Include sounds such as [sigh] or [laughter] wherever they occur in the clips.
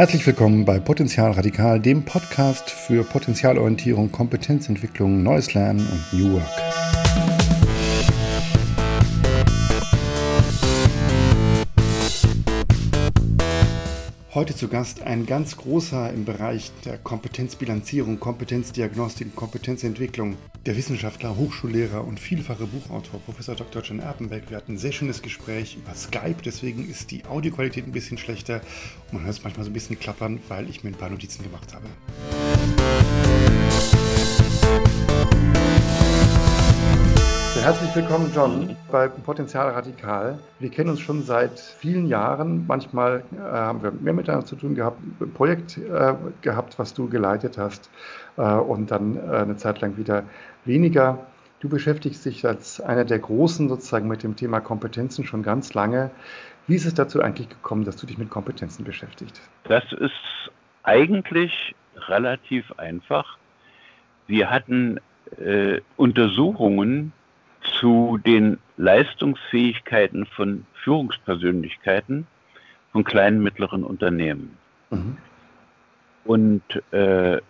Herzlich willkommen bei Potenzial Radikal, dem Podcast für Potenzialorientierung, Kompetenzentwicklung, neues Lernen und New Work. Heute zu Gast ein ganz großer im Bereich der Kompetenzbilanzierung, Kompetenzdiagnostik Kompetenzentwicklung. Der Wissenschaftler, Hochschullehrer und vielfache Buchautor Professor Dr. John Erpenbeck. Wir hatten ein sehr schönes Gespräch über Skype, deswegen ist die Audioqualität ein bisschen schlechter und man hört es manchmal so ein bisschen klappern, weil ich mir ein paar Notizen gemacht habe. Herzlich willkommen, John, bei Potenzial Radikal. Wir kennen uns schon seit vielen Jahren. Manchmal äh, haben wir mehr miteinander zu tun gehabt, ein Projekt äh, gehabt, was du geleitet hast, äh, und dann äh, eine Zeit lang wieder weniger. Du beschäftigst dich als einer der Großen sozusagen mit dem Thema Kompetenzen schon ganz lange. Wie ist es dazu eigentlich gekommen, dass du dich mit Kompetenzen beschäftigst? Das ist eigentlich relativ einfach. Wir hatten äh, Untersuchungen zu den Leistungsfähigkeiten von Führungspersönlichkeiten von kleinen, mittleren Unternehmen. Mhm. Und äh,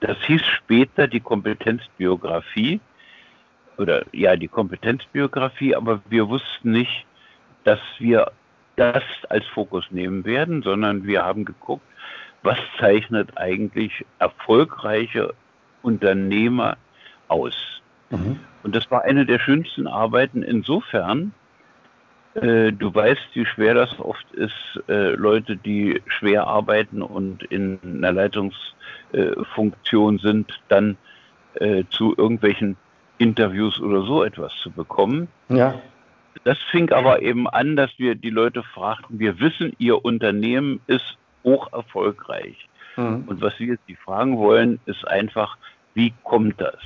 das hieß später die Kompetenzbiografie oder ja, die Kompetenzbiografie, aber wir wussten nicht, dass wir das als Fokus nehmen werden, sondern wir haben geguckt, was zeichnet eigentlich erfolgreiche Unternehmer aus. Mhm. Und das war eine der schönsten Arbeiten insofern, äh, du weißt, wie schwer das oft ist, äh, Leute, die schwer arbeiten und in einer Leitungsfunktion sind, dann äh, zu irgendwelchen Interviews oder so etwas zu bekommen. Ja. Das fing aber eben an, dass wir die Leute fragten, wir wissen, ihr Unternehmen ist hoch erfolgreich. Mhm. Und was wir jetzt fragen wollen, ist einfach, wie kommt das?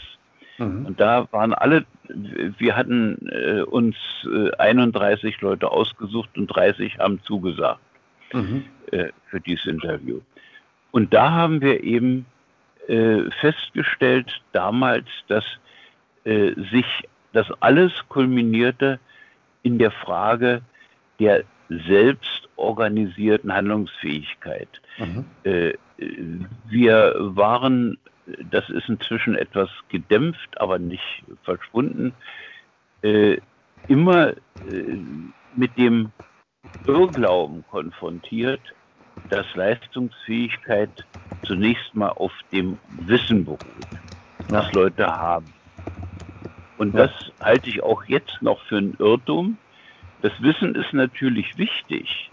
Mhm. Und da waren alle, wir hatten äh, uns äh, 31 Leute ausgesucht und 30 haben zugesagt mhm. äh, für dieses Interview. Und da haben wir eben äh, festgestellt damals, dass äh, sich das alles kulminierte in der Frage der selbstorganisierten Handlungsfähigkeit. Mhm. Äh, wir waren das ist inzwischen etwas gedämpft, aber nicht verschwunden, äh, immer äh, mit dem Irrglauben konfrontiert, dass Leistungsfähigkeit zunächst mal auf dem Wissen beruht, was Leute haben. Und das halte ich auch jetzt noch für einen Irrtum. Das Wissen ist natürlich wichtig,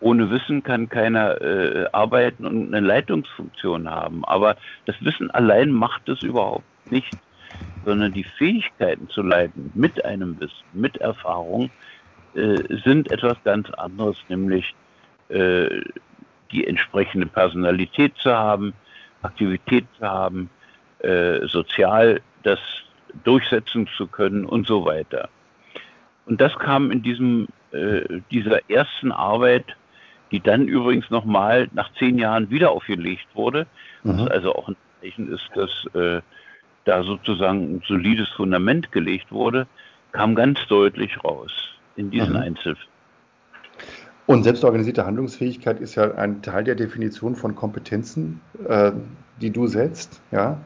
ohne Wissen kann keiner äh, arbeiten und eine Leitungsfunktion haben. Aber das Wissen allein macht es überhaupt nicht, sondern die Fähigkeiten zu leiten mit einem Wissen, mit Erfahrung, äh, sind etwas ganz anderes, nämlich äh, die entsprechende Personalität zu haben, Aktivität zu haben, äh, sozial das durchsetzen zu können und so weiter. Und das kam in diesem, äh, dieser ersten Arbeit die dann übrigens nochmal nach zehn Jahren wieder aufgelegt wurde. Mhm. Was also auch ein Zeichen ist, dass äh, da sozusagen ein solides Fundament gelegt wurde, kam ganz deutlich raus in diesen mhm. Einzelfällen. Und selbstorganisierte Handlungsfähigkeit ist ja ein Teil der Definition von Kompetenzen, äh, die du setzt. Ja?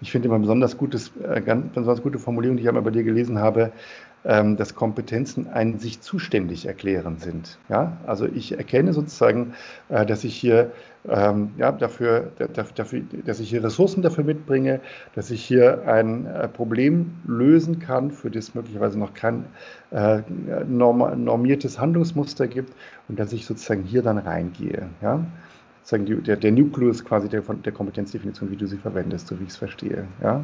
Ich finde immer besonders, gutes, äh, ganz, besonders gute Formulierung, die ich einmal bei dir gelesen habe, ähm, dass Kompetenzen ein sich zuständig erklären sind. Ja? Also ich erkenne sozusagen, äh, dass ich hier ähm, ja, dafür, dafür, dass ich hier Ressourcen dafür mitbringe, dass ich hier ein äh, Problem lösen kann, für das möglicherweise noch kein äh, normiertes Handlungsmuster gibt und dass ich sozusagen hier dann reingehe. Ja? Sozusagen die, der, der Nukleus quasi der, der Kompetenzdefinition, wie du sie verwendest, so wie ich es verstehe. Ja,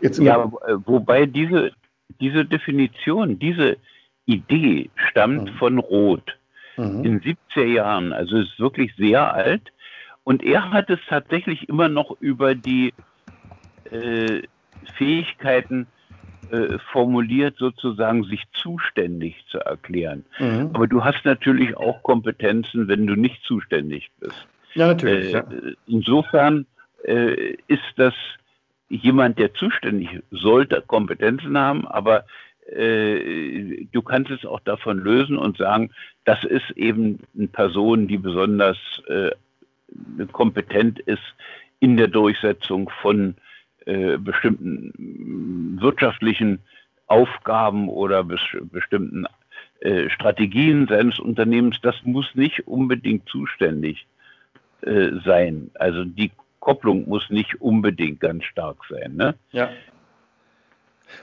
Jetzt ja wobei diese, diese Definition, diese Idee stammt mhm. von Roth mhm. in 70er Jahren, also ist wirklich sehr alt. Und er hat es tatsächlich immer noch über die äh, Fähigkeiten äh, formuliert, sozusagen sich zuständig zu erklären. Mhm. Aber du hast natürlich auch Kompetenzen, wenn du nicht zuständig bist. Ja, natürlich. Äh, ja. Insofern äh, ist das jemand, der zuständig sollte, Kompetenzen haben, aber äh, du kannst es auch davon lösen und sagen, das ist eben eine Person, die besonders äh, kompetent ist in der Durchsetzung von äh, bestimmten wirtschaftlichen Aufgaben oder bes bestimmten äh, Strategien seines Unternehmens, das muss nicht unbedingt zuständig äh, sein. Also die Kopplung muss nicht unbedingt ganz stark sein. Ne? Ja.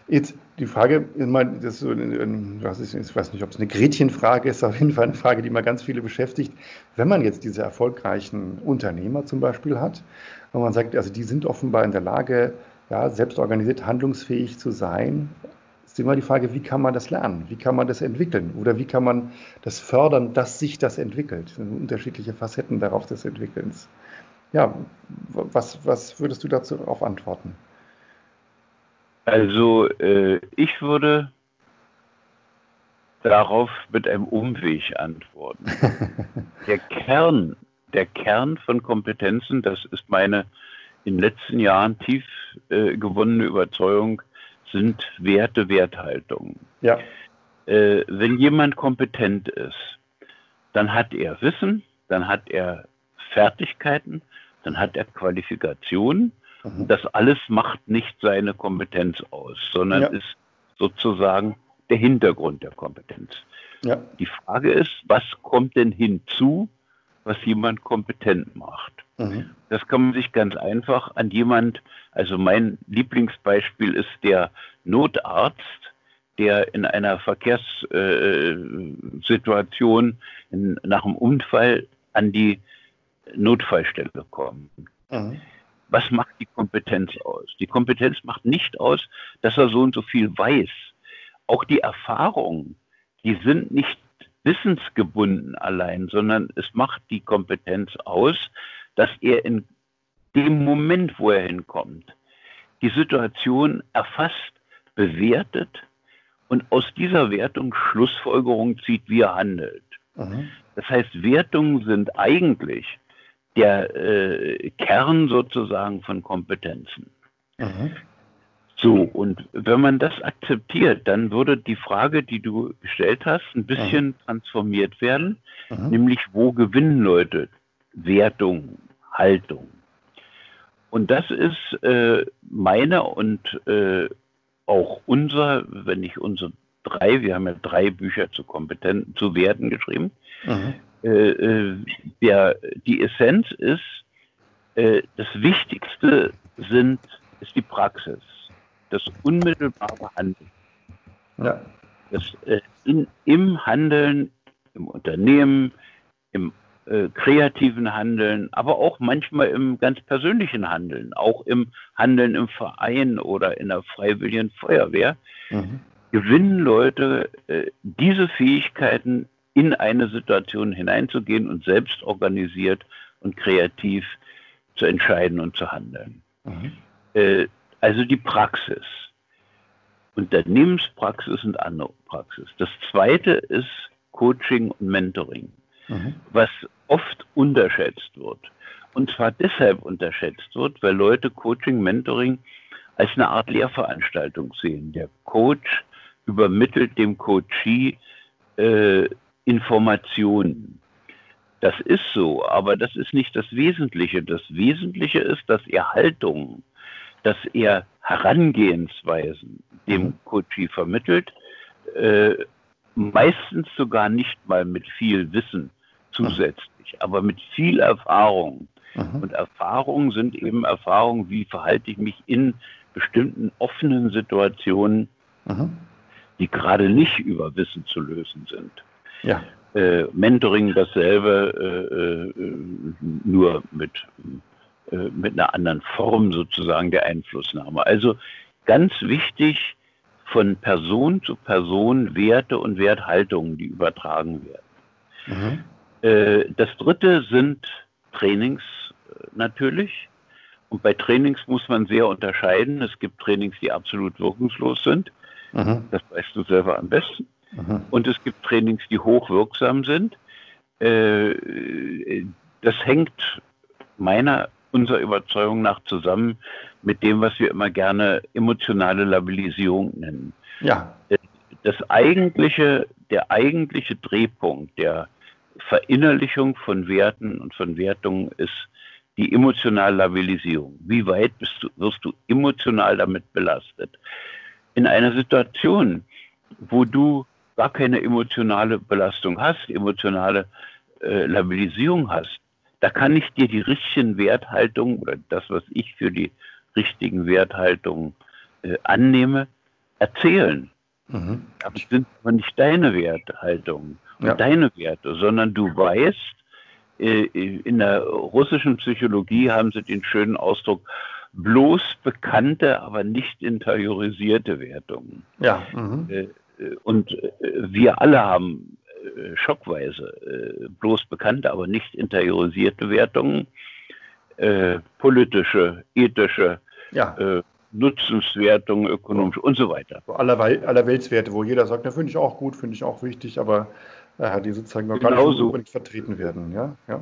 Jetzt die Frage, ich, meine, das so, ich weiß nicht, ob es eine Gretchenfrage ist, auf jeden Fall eine Frage, die mal ganz viele beschäftigt. Wenn man jetzt diese erfolgreichen Unternehmer zum Beispiel hat, und man sagt, also die sind offenbar in der Lage, ja, selbstorganisiert handlungsfähig zu sein, ist immer die Frage, wie kann man das lernen? Wie kann man das entwickeln? Oder wie kann man das fördern, dass sich das entwickelt? Das sind unterschiedliche Facetten darauf des Entwickelns. Ja, was, was würdest du dazu darauf antworten? Also äh, ich würde darauf mit einem Umweg antworten. [laughs] der Kern, der Kern von Kompetenzen, das ist meine in den letzten Jahren tief äh, gewonnene Überzeugung, sind Werte, Werthaltungen. Ja. Äh, wenn jemand kompetent ist, dann hat er Wissen, dann hat er Fertigkeiten, dann hat er Qualifikationen Mhm. Das alles macht nicht seine Kompetenz aus, sondern ja. ist sozusagen der Hintergrund der Kompetenz. Ja. Die Frage ist, was kommt denn hinzu, was jemand kompetent macht? Mhm. Das kann man sich ganz einfach an jemand, also mein Lieblingsbeispiel ist der Notarzt, der in einer Verkehrssituation äh, nach einem Unfall an die Notfallstelle kommt. Mhm was macht die Kompetenz aus? Die Kompetenz macht nicht aus, dass er so und so viel weiß. Auch die Erfahrungen, die sind nicht wissensgebunden allein, sondern es macht die Kompetenz aus, dass er in dem Moment, wo er hinkommt, die Situation erfasst, bewertet und aus dieser Wertung Schlussfolgerung zieht, wie er handelt. Mhm. Das heißt, Wertungen sind eigentlich der äh, Kern sozusagen von Kompetenzen. Mhm. So, und wenn man das akzeptiert, dann würde die Frage, die du gestellt hast, ein bisschen mhm. transformiert werden, mhm. nämlich wo gewinnen Leute Wertung, Haltung. Und das ist äh, meine und äh, auch unser, wenn nicht unsere drei, wir haben ja drei Bücher zu Kompetenten, zu Werten geschrieben, mhm. Äh, äh, der, die Essenz ist, äh, das Wichtigste sind, ist die Praxis, das unmittelbare Handeln. Ja. Das, äh, in, Im Handeln, im Unternehmen, im äh, kreativen Handeln, aber auch manchmal im ganz persönlichen Handeln, auch im Handeln im Verein oder in der freiwilligen Feuerwehr, mhm. gewinnen Leute äh, diese Fähigkeiten in eine Situation hineinzugehen und selbst organisiert und kreativ zu entscheiden und zu handeln. Mhm. Äh, also die Praxis. Unternehmenspraxis und andere Praxis. Das zweite ist Coaching und Mentoring, mhm. was oft unterschätzt wird. Und zwar deshalb unterschätzt wird, weil Leute Coaching, Mentoring als eine Art Lehrveranstaltung sehen. Der Coach übermittelt dem Coachee äh, Informationen. Das ist so, aber das ist nicht das Wesentliche. Das Wesentliche ist, dass er Haltung, dass er Herangehensweisen dem mhm. Coachie vermittelt, äh, meistens sogar nicht mal mit viel Wissen zusätzlich, mhm. aber mit viel Erfahrung. Mhm. Und Erfahrungen sind eben Erfahrungen, wie verhalte ich mich in bestimmten offenen Situationen, mhm. die gerade nicht über Wissen zu lösen sind. Ja. Äh, Mentoring dasselbe, äh, äh, nur mit, äh, mit einer anderen Form sozusagen der Einflussnahme. Also ganz wichtig, von Person zu Person Werte und Werthaltungen, die übertragen werden. Mhm. Äh, das dritte sind Trainings natürlich. Und bei Trainings muss man sehr unterscheiden. Es gibt Trainings, die absolut wirkungslos sind. Mhm. Das weißt du selber am besten. Mhm. Und es gibt Trainings, die hochwirksam sind. Äh, das hängt meiner, unserer Überzeugung nach zusammen mit dem, was wir immer gerne emotionale Labilisierung nennen. Ja. Das eigentliche, der eigentliche Drehpunkt der Verinnerlichung von Werten und von Wertungen ist die emotionale Labilisierung. Wie weit du, wirst du emotional damit belastet? In einer Situation, wo du gar keine emotionale Belastung hast, emotionale äh, Labilisierung hast, da kann ich dir die richtigen Werthaltungen oder das, was ich für die richtigen Werthaltungen äh, annehme, erzählen. Mhm. Das sind aber nicht deine Werthaltungen und ja. deine Werte, sondern du weißt, äh, in der russischen Psychologie haben sie den schönen Ausdruck, bloß bekannte, aber nicht interiorisierte Wertungen. Ja. Mhm. Äh, und äh, wir alle haben schockweise bloß bekannte, aber nicht interiorisierte Wertungen, politische, ethische, ja. Nutzenswertung, ökonomisch und so weiter. Aller, aller Weltswerte, wo jeder sagt, na, finde ich auch gut, finde ich auch wichtig, aber äh, die sozusagen noch Genauso. gar nicht unbedingt vertreten werden. Ja? Ja.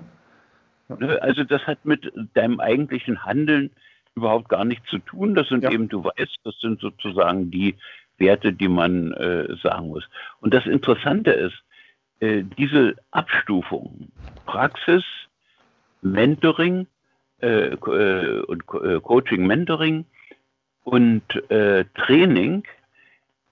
ja? Ne, also das hat mit deinem eigentlichen Handeln überhaupt gar nichts zu tun. Das sind ja. eben, du weißt, das sind sozusagen die Werte, die man äh, sagen muss. Und das Interessante ist, äh, diese Abstufung, Praxis, Mentoring äh, äh und äh, Coaching, Mentoring und Training,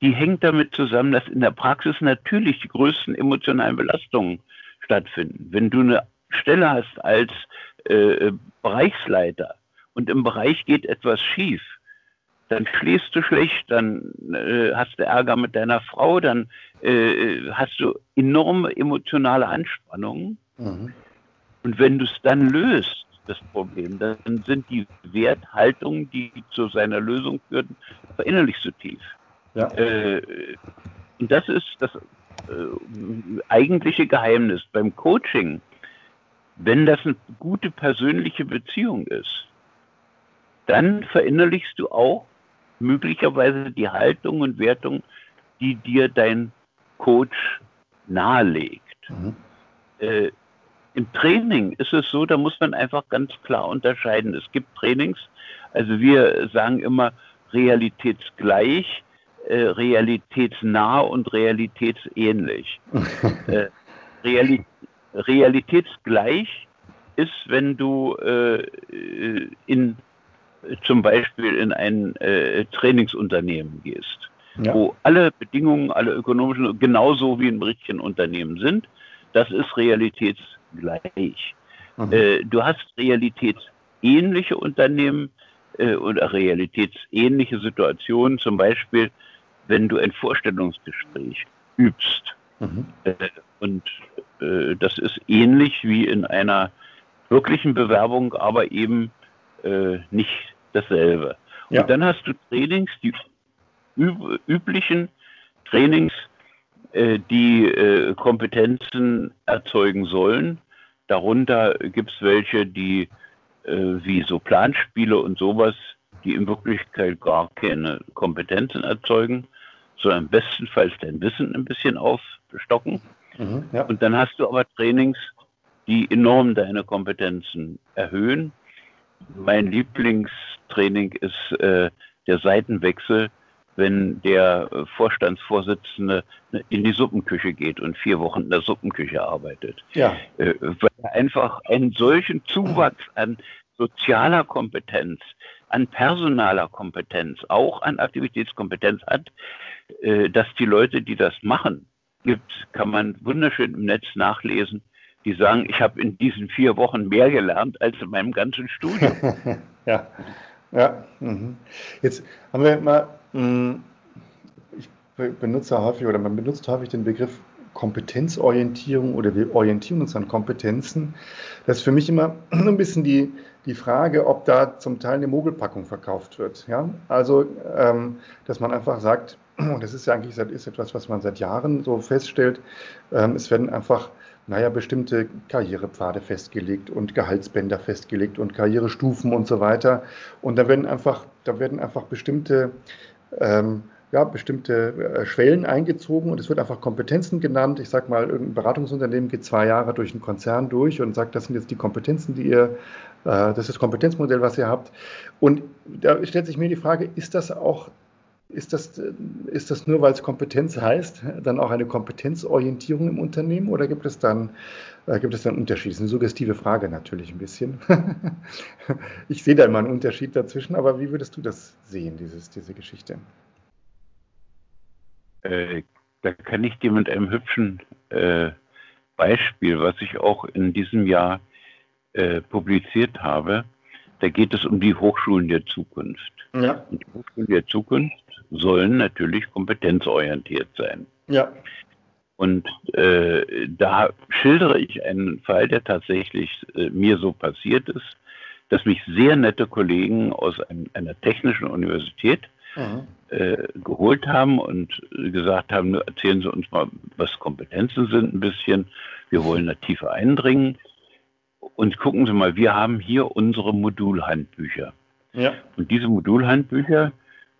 die hängt damit zusammen, dass in der Praxis natürlich die größten emotionalen Belastungen stattfinden. Wenn du eine Stelle hast als äh, Bereichsleiter und im Bereich geht etwas schief, dann schläfst du schlecht, dann äh, hast du Ärger mit deiner Frau, dann äh, hast du enorme emotionale Anspannungen. Mhm. Und wenn du es dann löst, das Problem, dann sind die Werthaltungen, die zu seiner Lösung führten, verinnerlichst du tief. Ja. Äh, und das ist das äh, eigentliche Geheimnis beim Coaching. Wenn das eine gute persönliche Beziehung ist, dann verinnerlichst du auch möglicherweise die Haltung und Wertung, die dir dein Coach nahelegt. Mhm. Äh, Im Training ist es so, da muss man einfach ganz klar unterscheiden. Es gibt Trainings, also wir sagen immer realitätsgleich, äh, realitätsnah und realitätsähnlich. [laughs] äh, Reali realitätsgleich ist, wenn du äh, in zum Beispiel in ein äh, Trainingsunternehmen gehst, ja. wo alle Bedingungen, alle ökonomischen, genauso wie im richtigen Unternehmen sind. Das ist realitätsgleich. Mhm. Äh, du hast realitätsähnliche Unternehmen äh, oder realitätsähnliche Situationen, zum Beispiel wenn du ein Vorstellungsgespräch übst. Mhm. Äh, und äh, das ist ähnlich wie in einer wirklichen Bewerbung, aber eben äh, nicht dasselbe. Ja. Und dann hast du Trainings, die üb üblichen Trainings, äh, die äh, Kompetenzen erzeugen sollen. Darunter gibt es welche, die äh, wie so Planspiele und sowas, die in Wirklichkeit gar keine Kompetenzen erzeugen, sondern bestenfalls dein Wissen ein bisschen aufstocken. Mhm, ja. Und dann hast du aber Trainings, die enorm deine Kompetenzen erhöhen. Mein Lieblingstraining ist äh, der Seitenwechsel, wenn der Vorstandsvorsitzende in die Suppenküche geht und vier Wochen in der Suppenküche arbeitet. Ja. Äh, weil er einfach einen solchen Zuwachs an sozialer Kompetenz, an personaler Kompetenz, auch an Aktivitätskompetenz hat, äh, dass die Leute, die das machen, gibt, kann man wunderschön im Netz nachlesen, die sagen, ich habe in diesen vier Wochen mehr gelernt als in meinem ganzen Studium. [laughs] ja, ja. Mhm. Jetzt haben wir mal, mh, ich benutze häufig oder man benutzt häufig den Begriff Kompetenzorientierung oder wir orientieren uns an Kompetenzen. Das ist für mich immer [clears throat] ein bisschen die, die Frage, ob da zum Teil eine Mogelpackung verkauft wird. Ja? Also, ähm, dass man einfach sagt, [clears throat] das ist ja eigentlich ist etwas, was man seit Jahren so feststellt, ähm, es werden einfach naja, bestimmte Karrierepfade festgelegt und Gehaltsbänder festgelegt und Karrierestufen und so weiter. Und da werden einfach, da werden einfach bestimmte ähm, ja, bestimmte äh, Schwellen eingezogen und es wird einfach Kompetenzen genannt. Ich sage mal, irgendein Beratungsunternehmen geht zwei Jahre durch einen Konzern durch und sagt, das sind jetzt die Kompetenzen, die ihr, äh, das ist das Kompetenzmodell, was ihr habt. Und da stellt sich mir die Frage, ist das auch ist das, ist das nur, weil es Kompetenz heißt, dann auch eine Kompetenzorientierung im Unternehmen oder gibt es dann, äh, gibt es dann Unterschiede? Das ist eine suggestive Frage natürlich ein bisschen. [laughs] ich sehe da immer einen Unterschied dazwischen, aber wie würdest du das sehen, dieses, diese Geschichte? Äh, da kann ich dir mit einem hübschen äh, Beispiel, was ich auch in diesem Jahr äh, publiziert habe, da geht es um die Hochschulen der Zukunft. Ja. Und die Hochschulen der Zukunft sollen natürlich kompetenzorientiert sein. Ja. Und äh, da schildere ich einen Fall, der tatsächlich äh, mir so passiert ist, dass mich sehr nette Kollegen aus ein, einer technischen Universität mhm. äh, geholt haben und gesagt haben, erzählen Sie uns mal, was Kompetenzen sind ein bisschen. Wir wollen da tiefer eindringen. Und gucken Sie mal, wir haben hier unsere Modulhandbücher. Ja. Und diese Modulhandbücher,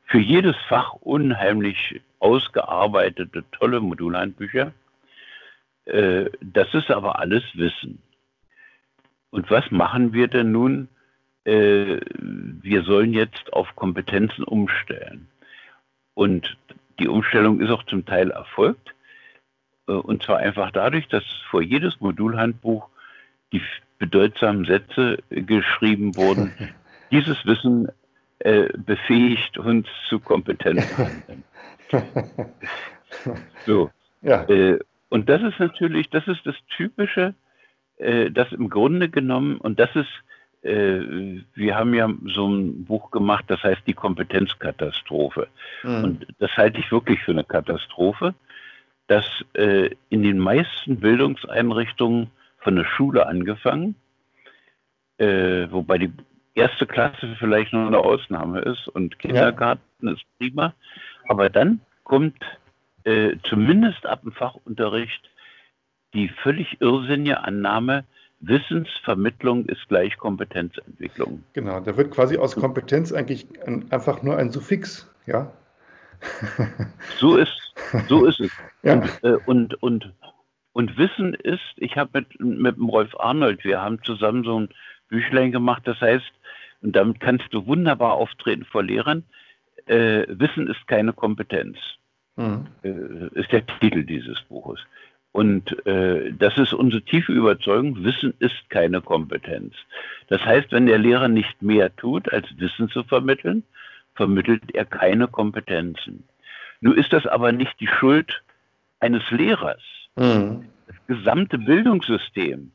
für jedes Fach unheimlich ausgearbeitete, tolle Modulhandbücher. Äh, das ist aber alles Wissen. Und was machen wir denn nun? Äh, wir sollen jetzt auf Kompetenzen umstellen. Und die Umstellung ist auch zum Teil erfolgt. Äh, und zwar einfach dadurch, dass vor jedes Modulhandbuch die bedeutsamen Sätze geschrieben wurden. [laughs] Dieses Wissen äh, befähigt uns zu Kompetenzen. [laughs] so. Ja. Äh, und das ist natürlich, das ist das Typische, äh, das im Grunde genommen, und das ist, äh, wir haben ja so ein Buch gemacht, das heißt die Kompetenzkatastrophe. Mhm. Und das halte ich wirklich für eine Katastrophe, dass äh, in den meisten Bildungseinrichtungen von der Schule angefangen, wobei die erste Klasse vielleicht nur eine Ausnahme ist und Kindergarten ja. ist prima. Aber dann kommt äh, zumindest ab dem Fachunterricht die völlig irrsinnige Annahme, Wissensvermittlung ist gleich Kompetenzentwicklung. Genau, da wird quasi aus Kompetenz eigentlich ein, einfach nur ein Suffix, ja. so ist, so ist es. [laughs] Ja. Und, äh, und, und, und, Wissen ist, ich habe mit, mit dem Rolf Arnold, wir haben zusammen so ein Büchlein gemacht, das heißt und damit kannst du wunderbar auftreten vor Lehrern. Äh, Wissen ist keine Kompetenz, mhm. äh, ist der Titel dieses Buches. Und äh, das ist unsere tiefe Überzeugung, Wissen ist keine Kompetenz. Das heißt, wenn der Lehrer nicht mehr tut, als Wissen zu vermitteln, vermittelt er keine Kompetenzen. Nun ist das aber nicht die Schuld eines Lehrers. Mhm. Das gesamte Bildungssystem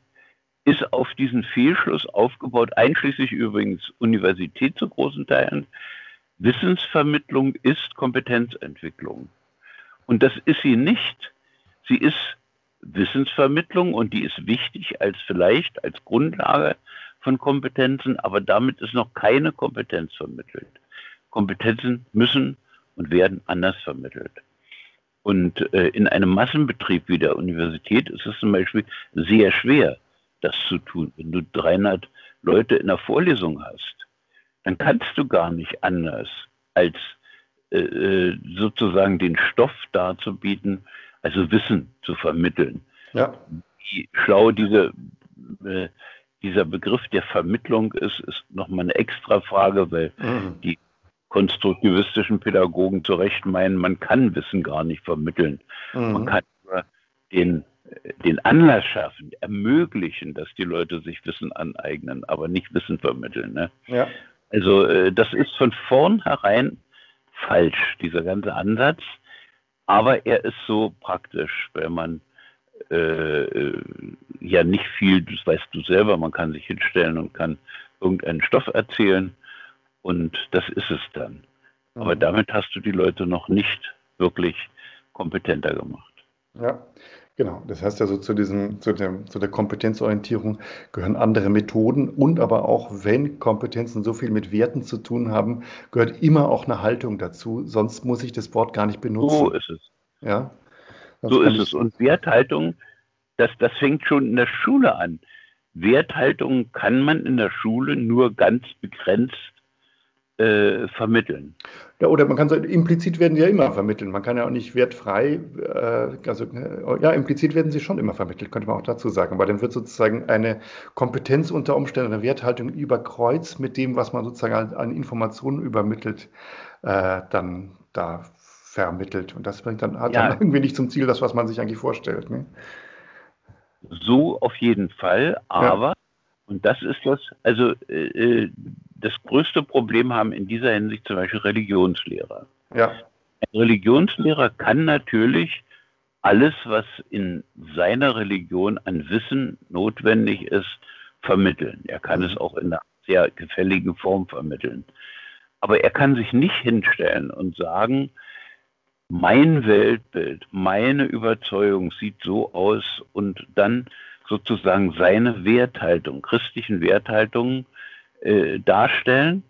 ist auf diesen Fehlschluss aufgebaut, einschließlich übrigens Universität zu großen Teilen. Wissensvermittlung ist Kompetenzentwicklung. Und das ist sie nicht. Sie ist Wissensvermittlung und die ist wichtig als vielleicht als Grundlage von Kompetenzen, aber damit ist noch keine Kompetenz vermittelt. Kompetenzen müssen und werden anders vermittelt. Und äh, in einem Massenbetrieb wie der Universität ist es zum Beispiel sehr schwer, das zu tun. Wenn du 300 Leute in der Vorlesung hast, dann kannst du gar nicht anders, als äh, äh, sozusagen den Stoff darzubieten, also Wissen zu vermitteln. Ja. Wie schlau diese, äh, dieser Begriff der Vermittlung ist, ist nochmal eine extra Frage, weil mhm. die konstruktivistischen Pädagogen zu Recht meinen, man kann Wissen gar nicht vermitteln. Mhm. Man kann nur den den Anlass schaffen, ermöglichen, dass die Leute sich Wissen aneignen, aber nicht Wissen vermitteln. Ne? Ja. Also äh, das ist von vornherein falsch, dieser ganze Ansatz, aber er ist so praktisch, wenn man äh, äh, ja nicht viel, das weißt du selber, man kann sich hinstellen und kann irgendeinen Stoff erzählen und das ist es dann. Mhm. Aber damit hast du die Leute noch nicht wirklich kompetenter gemacht. Ja, Genau, das heißt also zu, diesem, zu, dem, zu der Kompetenzorientierung gehören andere Methoden und aber auch, wenn Kompetenzen so viel mit Werten zu tun haben, gehört immer auch eine Haltung dazu, sonst muss ich das Wort gar nicht benutzen. So ist es. Ja? so ist es. Und Werthaltung, das, das fängt schon in der Schule an. Werthaltung kann man in der Schule nur ganz begrenzt äh, vermitteln. Ja, oder man kann sagen, implizit werden sie ja immer vermitteln. Man kann ja auch nicht wertfrei, äh, also äh, ja, implizit werden sie schon immer vermittelt, könnte man auch dazu sagen. Aber dann wird sozusagen eine Kompetenz unter Umständen, eine Werthaltung über Kreuz mit dem, was man sozusagen an, an Informationen übermittelt, äh, dann da vermittelt. Und das bringt dann, hat ja. dann [laughs] irgendwie nicht zum Ziel das, was man sich eigentlich vorstellt. Ne? So auf jeden Fall, aber, ja. und das ist das, also äh, äh, das größte Problem haben in dieser Hinsicht zum Beispiel Religionslehrer. Ja. Ein Religionslehrer kann natürlich alles, was in seiner Religion an Wissen notwendig ist, vermitteln. Er kann es auch in einer sehr gefälligen Form vermitteln. Aber er kann sich nicht hinstellen und sagen, mein Weltbild, meine Überzeugung sieht so aus und dann sozusagen seine Werthaltung, christlichen Werthaltungen äh, darstellen,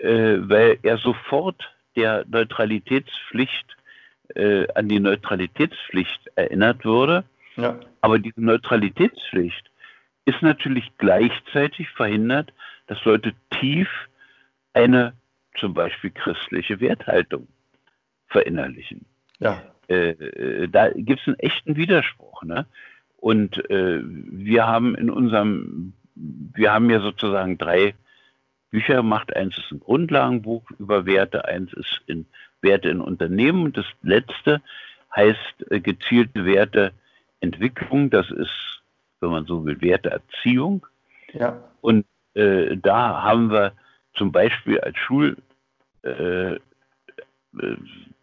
äh, weil er sofort der Neutralitätspflicht äh, an die Neutralitätspflicht erinnert würde. Ja. Aber diese Neutralitätspflicht ist natürlich gleichzeitig verhindert, dass Leute tief eine zum Beispiel christliche Werthaltung verinnerlichen. Ja. Äh, äh da gibt es einen echten Widerspruch. Ne? Und äh, wir haben in unserem, wir haben ja sozusagen drei Bücher gemacht. Eins ist ein Grundlagenbuch über Werte, eins ist in Werte in Unternehmen und das letzte heißt äh, gezielte Werteentwicklung. Das ist, wenn man so will, Werteerziehung. Ja. Und äh, da haben wir zum Beispiel als Schul, äh, äh,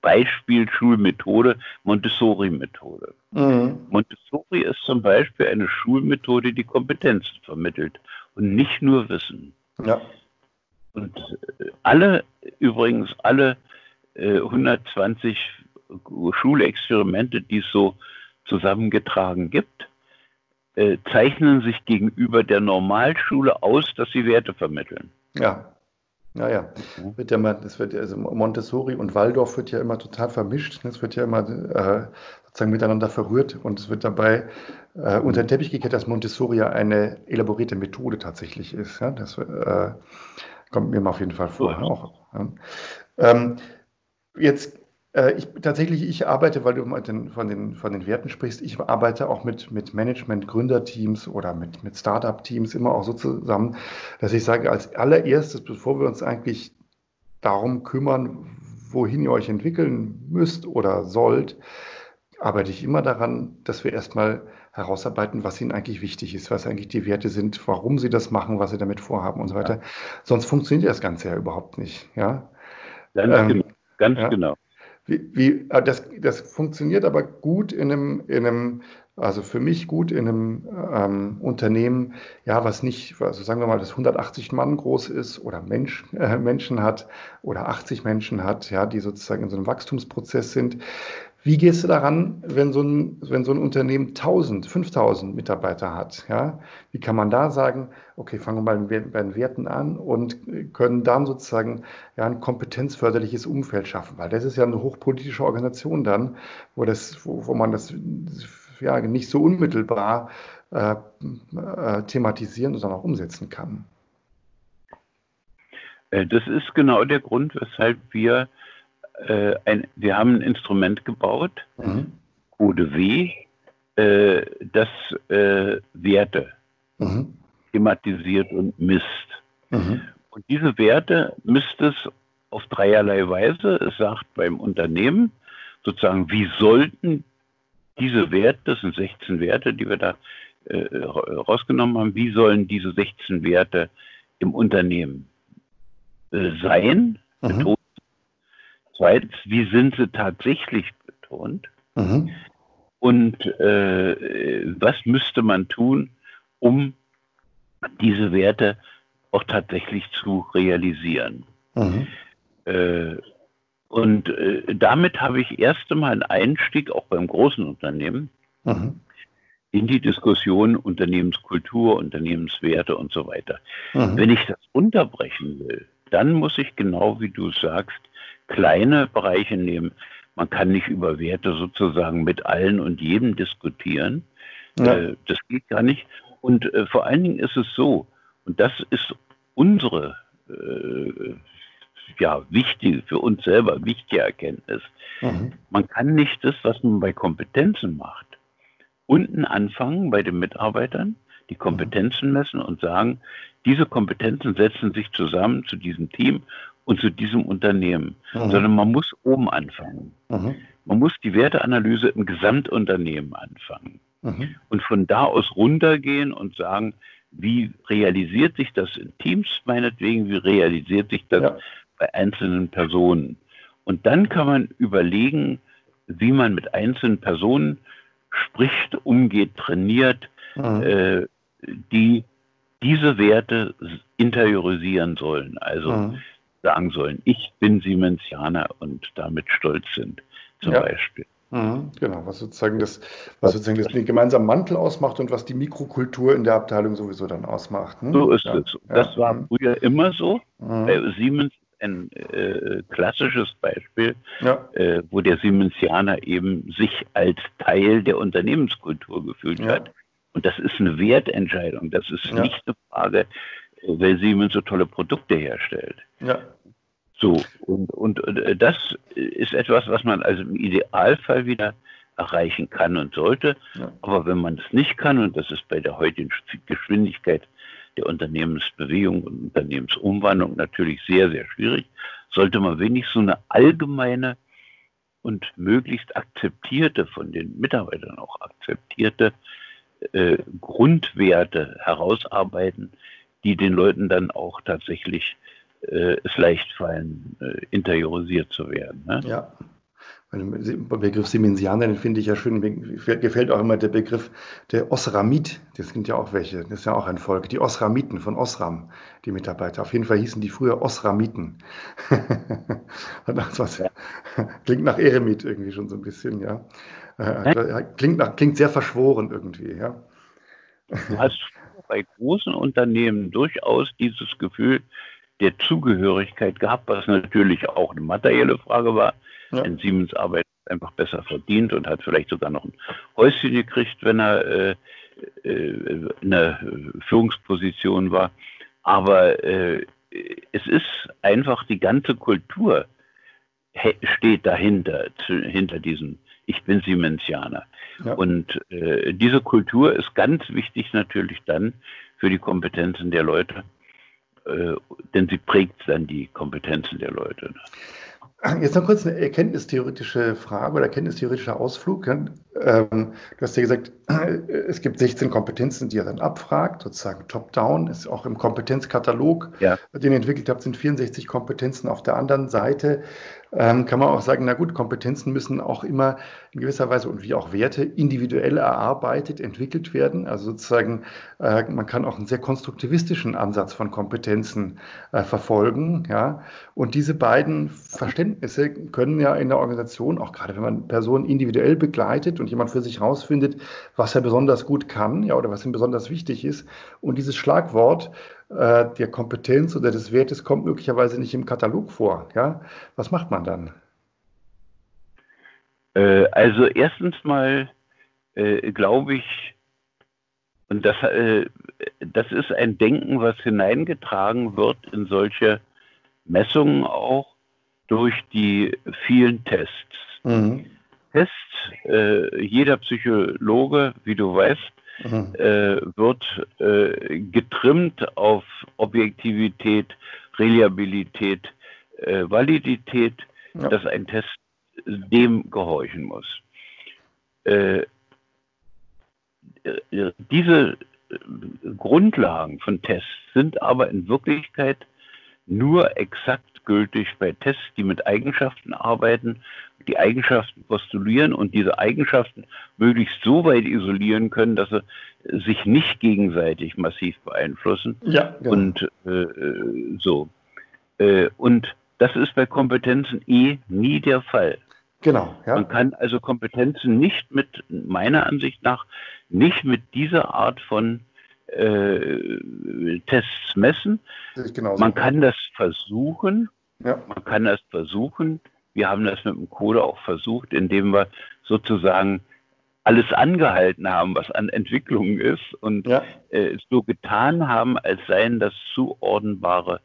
Beispiel-Schulmethode Montessori-Methode. Mhm. Montessori ist zum Beispiel eine Schulmethode, die Kompetenzen vermittelt und nicht nur Wissen. Ja. Und äh, alle, übrigens alle äh, 120 Schulexperimente, die es so zusammengetragen gibt, äh, zeichnen sich gegenüber der Normalschule aus, dass sie Werte vermitteln. Ja. Naja, mhm. wird ja mal, das wird also Montessori und Waldorf wird ja immer total vermischt. Es wird ja immer äh, sozusagen miteinander verrührt und es wird dabei äh, unter den Teppich gekehrt, dass Montessori ja eine elaborierte Methode tatsächlich ist. Ja? Das äh, kommt mir auf jeden Fall vor. Ja. Auch. Ähm, jetzt äh, ich, tatsächlich, ich arbeite, weil du den, von, den, von den Werten sprichst, ich arbeite auch mit, mit Management-Gründerteams oder mit, mit Startup-Teams immer auch so zusammen, dass ich sage, als allererstes, bevor wir uns eigentlich darum kümmern, wohin ihr euch entwickeln müsst oder sollt, arbeite ich immer daran, dass wir erstmal herausarbeiten, was ihnen eigentlich wichtig ist, was eigentlich die Werte sind, warum sie das machen, was sie damit vorhaben und so weiter. Ja. Sonst funktioniert das Ganze ja überhaupt nicht. Ja? Ganz ähm, genau. Ganz ja. genau. Wie, wie, äh, das, das funktioniert aber gut in einem, in einem, also für mich gut in einem ähm, Unternehmen, ja, was nicht, also sagen wir mal, das 180 Mann groß ist oder Mensch, äh, Menschen hat oder 80 Menschen hat, ja, die sozusagen in so einem Wachstumsprozess sind. Wie gehst du daran, wenn so ein, wenn so ein Unternehmen 1000, 5000 Mitarbeiter hat? Ja? Wie kann man da sagen, okay, fangen wir mal bei den Werten an und können dann sozusagen ja, ein kompetenzförderliches Umfeld schaffen? Weil das ist ja eine hochpolitische Organisation dann, wo, das, wo, wo man das ja, nicht so unmittelbar äh, äh, thematisieren, sondern auch umsetzen kann. Äh, das ist genau der Grund, weshalb wir äh, ein, wir haben ein Instrument gebaut, mhm. Code W, äh, das äh, Werte mhm. thematisiert und misst. Mhm. Und diese Werte misst es auf dreierlei Weise. Es sagt beim Unternehmen sozusagen, wie sollten diese Werte, das sind 16 Werte, die wir da äh, rausgenommen haben, wie sollen diese 16 Werte im Unternehmen äh, sein, mhm. Zweitens, wie sind sie tatsächlich betont? Mhm. Und äh, was müsste man tun, um diese Werte auch tatsächlich zu realisieren? Mhm. Äh, und äh, damit habe ich erst einmal einen Einstieg auch beim großen Unternehmen mhm. in die Diskussion Unternehmenskultur, Unternehmenswerte und so weiter. Mhm. Wenn ich das unterbrechen will, dann muss ich genau wie du sagst, kleine Bereiche nehmen. Man kann nicht über Werte sozusagen mit allen und jedem diskutieren. Ja. Äh, das geht gar nicht. Und äh, vor allen Dingen ist es so, und das ist unsere äh, ja, wichtige, für uns selber wichtige Erkenntnis. Mhm. Man kann nicht das, was man bei Kompetenzen macht, unten anfangen bei den Mitarbeitern, die Kompetenzen messen und sagen, diese Kompetenzen setzen sich zusammen zu diesem Team und zu diesem Unternehmen, mhm. sondern man muss oben anfangen. Mhm. Man muss die Werteanalyse im Gesamtunternehmen anfangen mhm. und von da aus runtergehen und sagen, wie realisiert sich das in Teams meinetwegen, wie realisiert sich das ja. bei einzelnen Personen. Und dann kann man überlegen, wie man mit einzelnen Personen spricht, umgeht, trainiert, mhm. äh, die diese Werte interiorisieren sollen. Also mhm. Sagen sollen, ich bin Siemensianer und damit stolz sind, zum ja. Beispiel. Mhm, genau, was sozusagen das, was sozusagen das, den gemeinsamen Mantel ausmacht und was die Mikrokultur in der Abteilung sowieso dann ausmacht. Ne? So ist ja. es. Das ja. war mhm. früher immer so. Mhm. Bei Siemens ein äh, klassisches Beispiel, ja. äh, wo der Siemensianer eben sich als Teil der Unternehmenskultur gefühlt ja. hat. Und das ist eine Wertentscheidung. Das ist ja. nicht eine Frage, weil Siemens so tolle Produkte herstellt. Ja. So, und, und äh, das ist etwas, was man also im Idealfall wieder erreichen kann und sollte. Ja. Aber wenn man es nicht kann, und das ist bei der heutigen Geschwindigkeit der Unternehmensbewegung und Unternehmensumwandlung natürlich sehr, sehr schwierig, sollte man wenigstens so eine allgemeine und möglichst akzeptierte, von den Mitarbeitern auch akzeptierte äh, Grundwerte herausarbeiten, die den Leuten dann auch tatsächlich äh, es leicht fallen, äh, interiorisiert zu werden. Ne? Ja. Der Begriff Simensianer, den finde ich ja schön. Mir gefällt auch immer der Begriff der Osramit. Das sind ja auch welche. Das ist ja auch ein Volk. Die Osramiten von Osram, die Mitarbeiter. Auf jeden Fall hießen die früher Osramiten. [laughs] was, klingt nach Eremit irgendwie schon so ein bisschen, ja. Äh, klingt, nach, klingt sehr verschworen irgendwie, ja. Du hast bei großen Unternehmen durchaus dieses Gefühl der Zugehörigkeit gehabt, was natürlich auch eine materielle Frage war ja. Denn Siemens arbeitet einfach besser verdient und hat vielleicht sogar noch ein Häuschen gekriegt, wenn er äh, äh, in der Führungsposition war. Aber äh, es ist einfach die ganze Kultur steht dahinter, zu, hinter diesem Ich bin Siemensianer. Ja. Und äh, diese Kultur ist ganz wichtig natürlich dann für die Kompetenzen der Leute, äh, denn sie prägt dann die Kompetenzen der Leute. Ne? Jetzt noch kurz eine erkenntnistheoretische Frage oder erkenntnistheoretischer Ausflug. Ähm, du hast ja gesagt, es gibt 16 Kompetenzen, die er dann abfragt, sozusagen top-down, ist auch im Kompetenzkatalog, ja. den ihr entwickelt habt, sind 64 Kompetenzen. Auf der anderen Seite ähm, kann man auch sagen, na gut, Kompetenzen müssen auch immer in gewisser Weise und wie auch Werte individuell erarbeitet, entwickelt werden. Also sozusagen, äh, man kann auch einen sehr konstruktivistischen Ansatz von Kompetenzen äh, verfolgen. Ja? Und diese beiden Verständnisse können ja in der Organisation, auch gerade wenn man Personen individuell begleitet und jemand für sich herausfindet, was er besonders gut kann, ja, oder was ihm besonders wichtig ist. Und dieses Schlagwort äh, der Kompetenz oder des Wertes kommt möglicherweise nicht im Katalog vor. Ja? Was macht man dann? Äh, also erstens mal äh, glaube ich, und das, äh, das ist ein Denken, was hineingetragen wird in solche Messungen auch durch die vielen Tests. Mhm. Tests, äh, jeder Psychologe, wie du weißt, mhm. äh, wird äh, getrimmt auf Objektivität, Reliabilität, Validität, ja. dass ein Test dem gehorchen muss. Äh, äh, diese Grundlagen von Tests sind aber in Wirklichkeit nur exakt gültig bei Tests, die mit Eigenschaften arbeiten, die Eigenschaften postulieren und diese Eigenschaften möglichst so weit isolieren können, dass sie sich nicht gegenseitig massiv beeinflussen. Ja, genau. Und äh, so. Äh, und das ist bei Kompetenzen eh nie der Fall. Genau. Ja. Man kann also Kompetenzen nicht mit, meiner Ansicht nach, nicht mit dieser Art von äh, Tests messen. Man kann das versuchen. Ja. Man kann das versuchen. Wir haben das mit dem Code auch versucht, indem wir sozusagen alles angehalten haben, was an Entwicklungen ist und ja. äh, so getan haben, als seien das zuordnenbare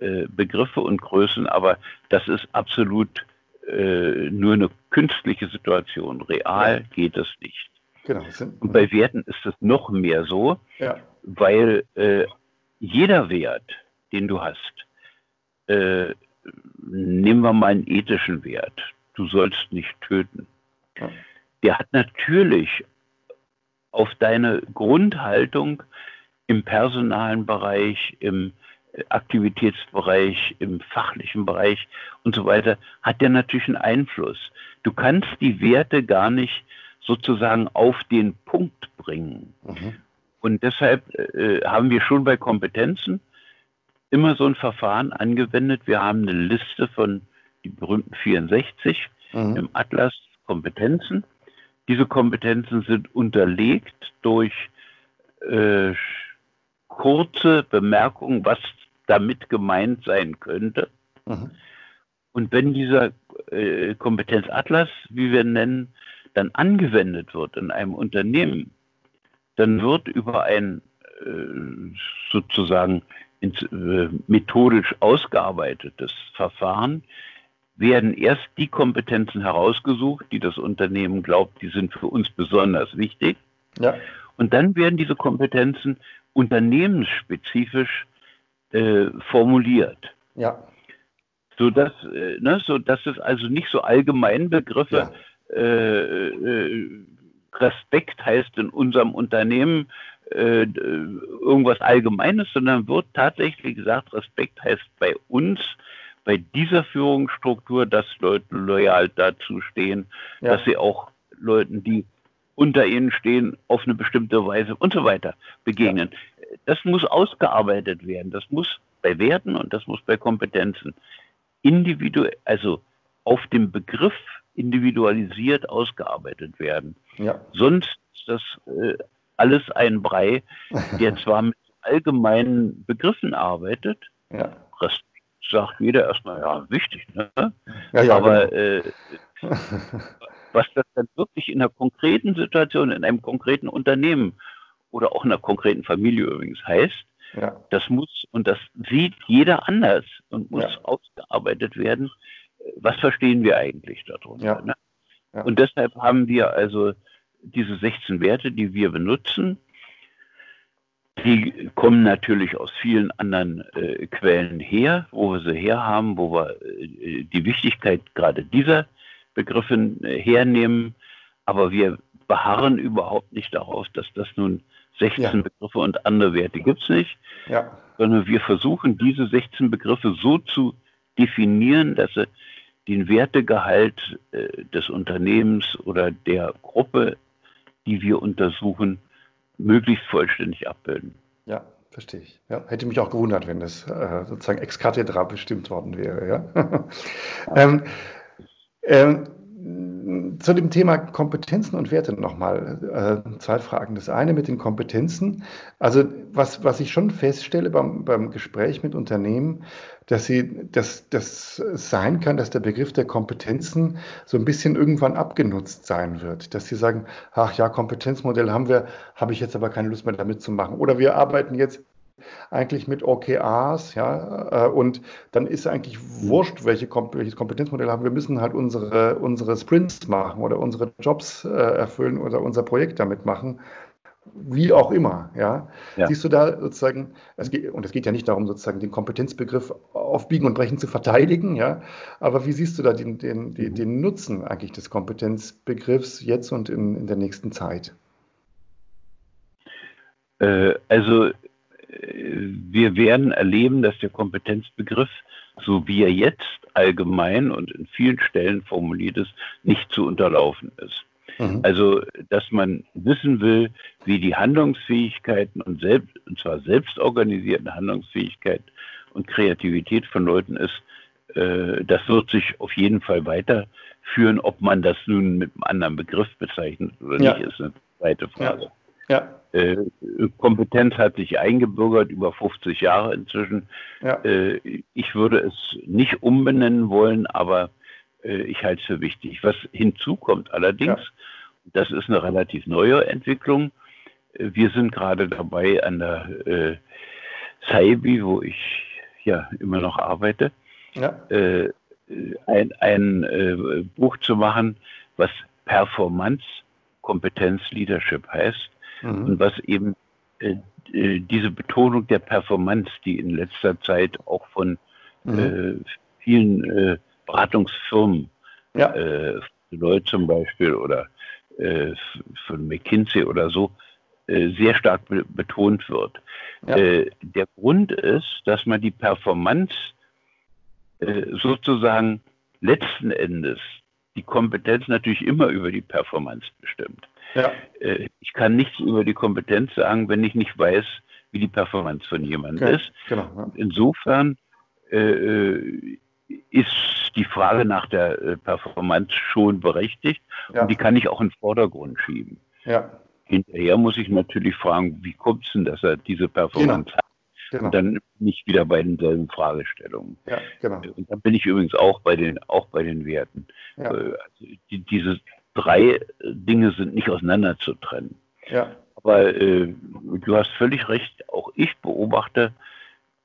äh, Begriffe und Größen, aber das ist absolut äh, nur eine künstliche Situation. Real ja. geht es nicht. Genau. Und bei Werten ist es noch mehr so, ja. weil äh, jeder Wert, den du hast, äh, nehmen wir mal einen ethischen Wert. Du sollst nicht töten. Der hat natürlich auf deine Grundhaltung im personalen Bereich, im Aktivitätsbereich, im fachlichen Bereich und so weiter, hat der natürlich einen Einfluss. Du kannst die Werte gar nicht sozusagen auf den Punkt bringen. Mhm. Und deshalb äh, haben wir schon bei Kompetenzen immer so ein Verfahren angewendet. Wir haben eine Liste von die berühmten 64 mhm. im Atlas Kompetenzen. Diese Kompetenzen sind unterlegt durch äh, kurze Bemerkungen, was damit gemeint sein könnte. Mhm. Und wenn dieser äh, Kompetenzatlas, wie wir nennen, dann angewendet wird in einem Unternehmen, dann wird über ein äh, sozusagen ins, äh, methodisch ausgearbeitetes Verfahren werden erst die Kompetenzen herausgesucht, die das Unternehmen glaubt, die sind für uns besonders wichtig. Ja. Und dann werden diese Kompetenzen unternehmensspezifisch äh, formuliert. Ja. Sodass, äh, ne, sodass es also nicht so allgemein Begriffe ja. äh, äh Respekt heißt in unserem Unternehmen äh, irgendwas Allgemeines, sondern wird tatsächlich gesagt, Respekt heißt bei uns, bei dieser Führungsstruktur, dass Leute loyal dazu stehen, ja. dass sie auch Leuten, die unter ihnen stehen, auf eine bestimmte Weise und so weiter begegnen. Ja. Das muss ausgearbeitet werden. Das muss bei Werten und das muss bei Kompetenzen individuell, also auf dem Begriff individualisiert ausgearbeitet werden. Ja. Sonst ist das äh, alles ein Brei, der [laughs] zwar mit allgemeinen Begriffen arbeitet, ja. Respekt sagt jeder erstmal, ja, wichtig, ne? Ja, ja, aber genau. äh, [laughs] was das dann wirklich in einer konkreten Situation, in einem konkreten Unternehmen oder auch in einer konkreten Familie übrigens heißt, ja. das muss, und das sieht jeder anders und muss ausgearbeitet werden, was verstehen wir eigentlich darunter? Ja. Ne? Ja. Und deshalb haben wir also diese 16 Werte, die wir benutzen, die kommen natürlich aus vielen anderen äh, Quellen her, wo wir sie herhaben, wo wir äh, die Wichtigkeit gerade dieser Begriffe äh, hernehmen. Aber wir beharren überhaupt nicht darauf, dass das nun 16 ja. Begriffe und andere Werte gibt es nicht, ja. sondern wir versuchen diese 16 Begriffe so zu definieren, dass sie den Wertegehalt äh, des Unternehmens oder der Gruppe, die wir untersuchen, möglichst vollständig abbilden. Ja, verstehe ich. Ja, hätte mich auch gewundert, wenn das äh, sozusagen ex cathedra bestimmt worden wäre. Ja? [laughs] ähm, ähm, zu dem Thema Kompetenzen und Werte nochmal äh, zwei Fragen. Das eine mit den Kompetenzen. Also was, was ich schon feststelle beim, beim Gespräch mit Unternehmen, dass sie, dass das sein kann, dass der Begriff der Kompetenzen so ein bisschen irgendwann abgenutzt sein wird. Dass sie sagen, ach ja, Kompetenzmodell haben wir, habe ich jetzt aber keine Lust mehr damit zu machen. Oder wir arbeiten jetzt eigentlich mit OKRs, ja, äh, und dann ist eigentlich wurscht, welche, welches Kompetenzmodell haben. Wir müssen halt unsere, unsere Sprints machen oder unsere Jobs äh, erfüllen oder unser Projekt damit machen. Wie auch immer, ja. ja. Siehst du da sozusagen, es geht, und es geht ja nicht darum, sozusagen den Kompetenzbegriff auf Biegen und Brechen zu verteidigen, ja. Aber wie siehst du da den, den, den, den Nutzen eigentlich des Kompetenzbegriffs jetzt und in, in der nächsten Zeit? Äh, also wir werden erleben, dass der Kompetenzbegriff, so wie er jetzt allgemein und in vielen Stellen formuliert ist, nicht zu unterlaufen ist. Mhm. Also, dass man wissen will, wie die Handlungsfähigkeiten und, selbst, und zwar selbstorganisierten Handlungsfähigkeit und Kreativität von Leuten ist, äh, das wird sich auf jeden Fall weiterführen. Ob man das nun mit einem anderen Begriff bezeichnet oder ja. nicht, ist eine zweite Frage. Ja. Ja. Äh, Kompetenz hat sich eingebürgert, über 50 Jahre inzwischen. Ja. Äh, ich würde es nicht umbenennen wollen, aber äh, ich halte es für wichtig. Was hinzukommt allerdings, ja. das ist eine relativ neue Entwicklung. Wir sind gerade dabei an der äh, Saibi, wo ich ja immer noch arbeite, ja. Ein, ein Buch zu machen, was Performance Kompetenz Leadership heißt mhm. und was eben äh, äh, diese Betonung der Performance, die in letzter Zeit auch von mhm. äh, vielen äh, Beratungsfirmen, ja. äh, Leute zum Beispiel oder äh, von McKinsey oder so, äh, sehr stark be betont wird. Ja. Der Grund ist, dass man die Performance sozusagen letzten Endes die Kompetenz natürlich immer über die Performance bestimmt. Ja. Äh, ich kann nichts über die Kompetenz sagen, wenn ich nicht weiß, wie die Performance von jemandem okay. ist. Genau, ja. Insofern äh, äh, ist die Frage nach der äh, Performance schon berechtigt ja. und die kann ich auch in den Vordergrund schieben. Ja. Hinterher muss ich natürlich fragen, wie kommt es denn, dass er diese Performance genau. hat? Genau. Und dann nicht wieder bei denselben Fragestellungen. Ja, genau. Und dann bin ich übrigens auch bei den, auch bei den Werten. Ja. Also die, diese drei Dinge sind nicht auseinander zu trennen. Ja. Aber äh, du hast völlig recht, auch ich beobachte,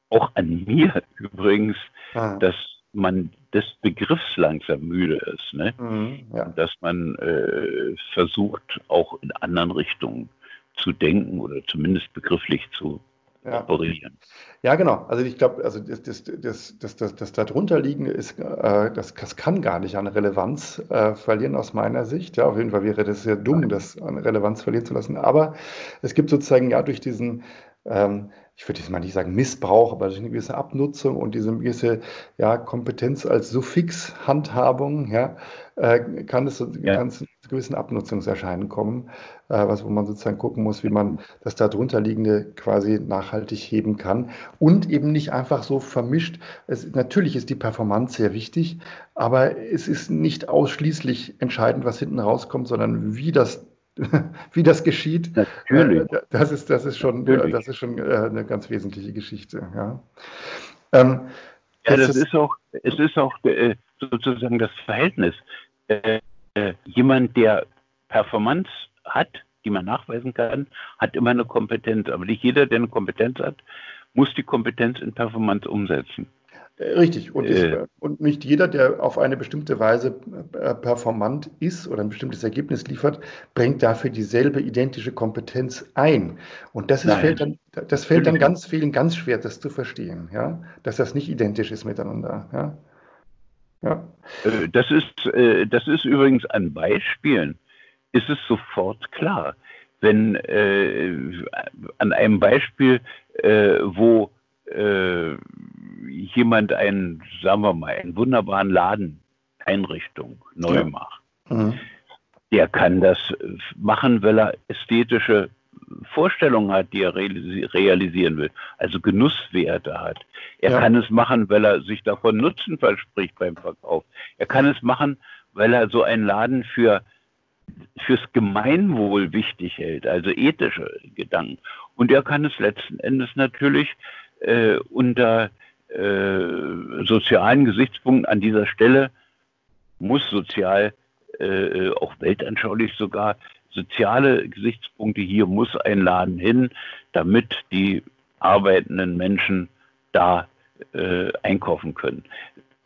auch an mir [laughs] übrigens, ah. dass man des Begriffs langsam müde ist. Ne? Mhm, ja. Dass man äh, versucht, auch in anderen Richtungen zu denken oder zumindest begrifflich zu ja. operieren. Ja, genau. Also ich glaube, also das, das, das, das, das, das darunterliegende ist, äh, das, das kann gar nicht an Relevanz äh, verlieren aus meiner Sicht. Ja, auf jeden Fall wäre das sehr dumm, das an Relevanz verlieren zu lassen. Aber es gibt sozusagen ja durch diesen ähm, ich würde jetzt mal nicht sagen Missbrauch, aber durch eine gewisse Abnutzung und diese gewisse ja, Kompetenz als Suffix-Handhabung, ja, äh, kann es, ja. kann zu gewissen Abnutzungserscheinen kommen, äh, was, wo man sozusagen gucken muss, wie man das darunterliegende quasi nachhaltig heben kann und eben nicht einfach so vermischt. Es, natürlich ist die Performance sehr wichtig, aber es ist nicht ausschließlich entscheidend, was hinten rauskommt, sondern wie das [laughs] wie das geschieht. Natürlich. Äh, das ist, das ist schon, Natürlich. das ist schon äh, eine ganz wesentliche Geschichte. Ja, ähm, ja das, ist, ist auch, es ist auch äh, sozusagen das Verhältnis. jemand, der Performance hat, die man nachweisen kann, hat immer eine Kompetenz. Aber nicht jeder, der eine Kompetenz hat, muss die Kompetenz in Performance umsetzen. Richtig. Und, ist, äh. und, nicht jeder, der auf eine bestimmte Weise äh, performant ist oder ein bestimmtes Ergebnis liefert, bringt dafür dieselbe identische Kompetenz ein. Und das, ist, fällt, dann, das fällt dann ganz vielen ganz schwer, das zu verstehen, ja? dass das nicht identisch ist miteinander. Ja? Ja. Äh, das, ist, das ist übrigens an Beispielen, ist es sofort klar. Wenn äh, an einem Beispiel, äh, wo äh, jemand einen, sagen wir mal, einen wunderbaren Laden, Einrichtung neu ja. macht, mhm. der kann das machen, weil er ästhetische Vorstellungen hat, die er realisieren will, also Genusswerte hat. Er ja. kann es machen, weil er sich davon Nutzen verspricht beim Verkauf. Er kann es machen, weil er so einen Laden für fürs Gemeinwohl wichtig hält, also ethische Gedanken. Und er kann es letzten Endes natürlich äh, unter äh, sozialen Gesichtspunkten an dieser Stelle muss sozial, äh, auch weltanschaulich sogar, soziale Gesichtspunkte hier muss ein Laden hin, damit die arbeitenden Menschen da äh, einkaufen können.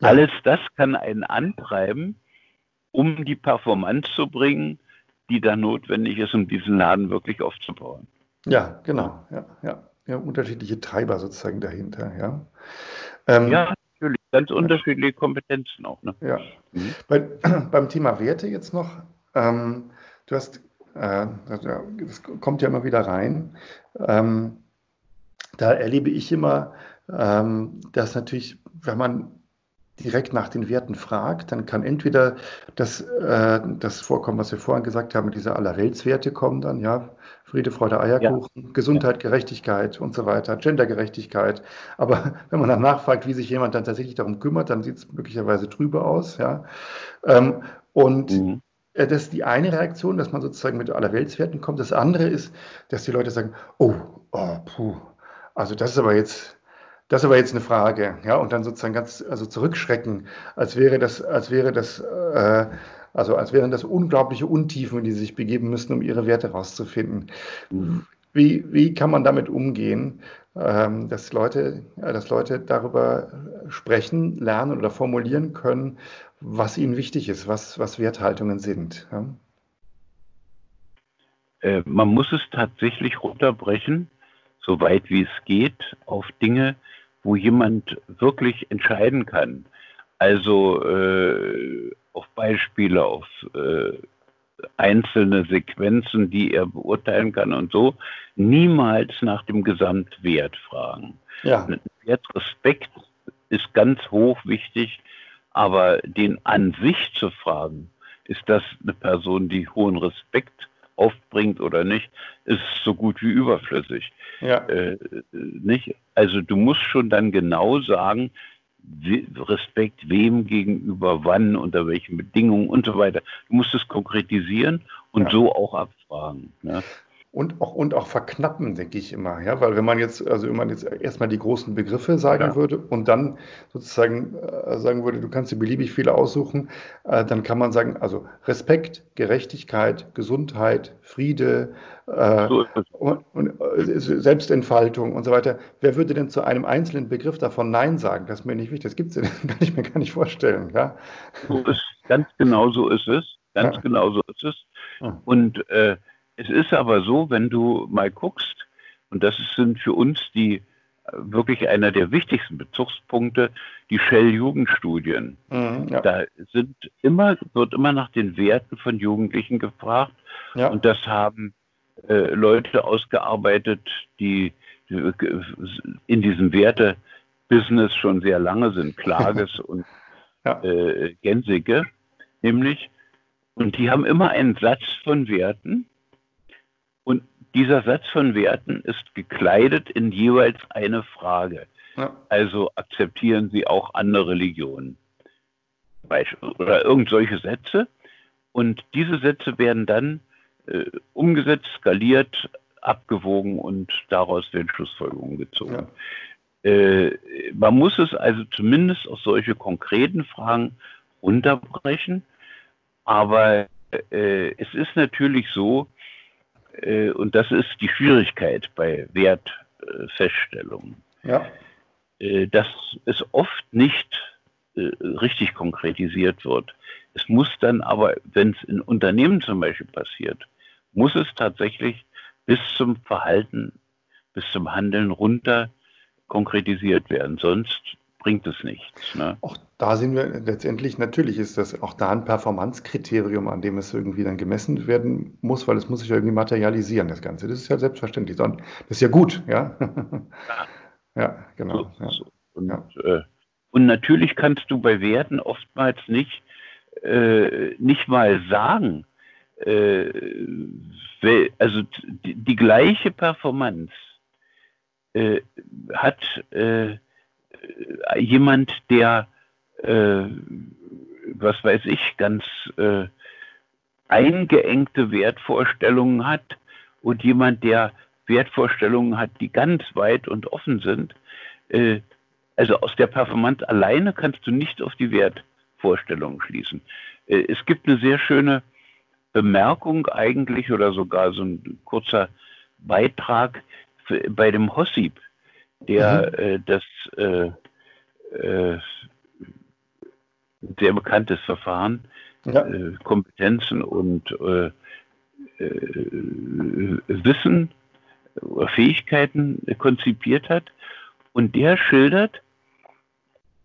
Ja. Alles das kann einen antreiben, um die Performance zu bringen, die da notwendig ist, um diesen Laden wirklich aufzubauen. Ja, genau. Ja, ja ja, unterschiedliche Treiber sozusagen dahinter, ja. Ähm, ja, natürlich, ganz unterschiedliche Kompetenzen auch. Ne? Ja. Mhm. Bei, [clears throat] beim Thema Werte jetzt noch, ähm, du hast, äh, das kommt ja immer wieder rein, ähm, da erlebe ich immer, ähm, dass natürlich, wenn man direkt nach den Werten fragt, dann kann entweder das, äh, das vorkommen, was wir vorhin gesagt haben, diese Allerweltswerte kommen dann, ja, Friede, Freude, Eierkuchen, ja. Gesundheit, Gerechtigkeit und so weiter, Gendergerechtigkeit. Aber [laughs] wenn man dann nachfragt, wie sich jemand dann tatsächlich darum kümmert, dann sieht es möglicherweise trüber aus, ja. Ähm, und mhm. Äh, das ist die eine Reaktion, dass man sozusagen mit Allerweltswerten kommt. Das andere ist, dass die Leute sagen, oh, oh puh, also das ist aber jetzt das ist aber jetzt eine Frage, ja, und dann sozusagen ganz also zurückschrecken, als wäre das, als wäre das, äh, also als wären das unglaubliche Untiefen, in die sie sich begeben müssten, um ihre Werte herauszufinden. Wie, wie kann man damit umgehen, ähm, dass, Leute, äh, dass Leute darüber sprechen, lernen oder formulieren können, was ihnen wichtig ist, was, was Werthaltungen sind? Ja? Äh, man muss es tatsächlich runterbrechen, soweit wie es geht, auf Dinge, wo jemand wirklich entscheiden kann. Also äh, auf Beispiele, auf äh, einzelne Sequenzen, die er beurteilen kann und so, niemals nach dem Gesamtwert fragen. Ja. Wertrespekt ist ganz hoch wichtig, aber den an sich zu fragen, ist das eine Person, die hohen Respekt aufbringt oder nicht, ist so gut wie überflüssig. Ja. Äh, nicht? Also du musst schon dann genau sagen, Respekt wem gegenüber, wann, unter welchen Bedingungen und so weiter. Du musst es konkretisieren und ja. so auch abfragen. Ne? Und auch, und auch verknappen, denke ich immer. Ja? Weil wenn man jetzt, also wenn man jetzt erstmal die großen Begriffe sagen ja. würde und dann sozusagen äh, sagen würde, du kannst dir beliebig viele aussuchen, äh, dann kann man sagen, also Respekt, Gerechtigkeit, Gesundheit, Friede äh, so und, und, äh, Selbstentfaltung und so weiter. Wer würde denn zu einem einzelnen Begriff davon Nein sagen? Das ist mir nicht wichtig. Das gibt's, [laughs] kann ich mir gar nicht vorstellen. Ja? So ist, ganz genau so ist es. Ganz ja. genau so ist es. Und äh, es ist aber so, wenn du mal guckst, und das sind für uns die äh, wirklich einer der wichtigsten Bezugspunkte, die Shell-Jugendstudien. Mhm, ja. Da sind immer, wird immer nach den Werten von Jugendlichen gefragt. Ja. Und das haben äh, Leute ausgearbeitet, die, die in diesem Werte-Business schon sehr lange sind, Klages [laughs] und ja. äh, Gensige, nämlich. Und die haben immer einen Satz von Werten, dieser Satz von Werten ist gekleidet in jeweils eine Frage. Ja. Also akzeptieren Sie auch andere Religionen. Oder irgend solche Sätze. Und diese Sätze werden dann äh, umgesetzt, skaliert, abgewogen und daraus werden Schlussfolgerungen gezogen. Ja. Äh, man muss es also zumindest auf solche konkreten Fragen unterbrechen. Aber äh, es ist natürlich so, und das ist die Schwierigkeit bei Wertfeststellungen. Ja. Äh, dass es oft nicht äh, richtig konkretisiert wird. Es muss dann aber, wenn es in Unternehmen zum Beispiel passiert, muss es tatsächlich bis zum Verhalten, bis zum Handeln runter konkretisiert werden. Sonst bringt es nichts. Ne? Auch da sind wir letztendlich, natürlich ist das auch da ein Performanzkriterium, an dem es irgendwie dann gemessen werden muss, weil es muss sich ja irgendwie materialisieren, das Ganze. Das ist ja selbstverständlich. Das ist ja gut, ja. Ja, [laughs] ja genau. So, ja. So. Und, ja. Äh, und, natürlich kannst du bei Werten oftmals nicht, äh, nicht mal sagen, äh, also die, die, gleiche Performance äh, hat äh, jemand, der, äh, was weiß ich, ganz äh, eingeengte Wertvorstellungen hat und jemand, der Wertvorstellungen hat, die ganz weit und offen sind. Äh, also aus der Performance alleine kannst du nicht auf die Wertvorstellungen schließen. Äh, es gibt eine sehr schöne Bemerkung eigentlich oder sogar so ein kurzer Beitrag für, bei dem Hossip der mhm. äh, das äh, äh, sehr bekanntes Verfahren, ja. Äh, Kompetenzen und äh, Wissen oder Fähigkeiten konzipiert hat. Und der schildert,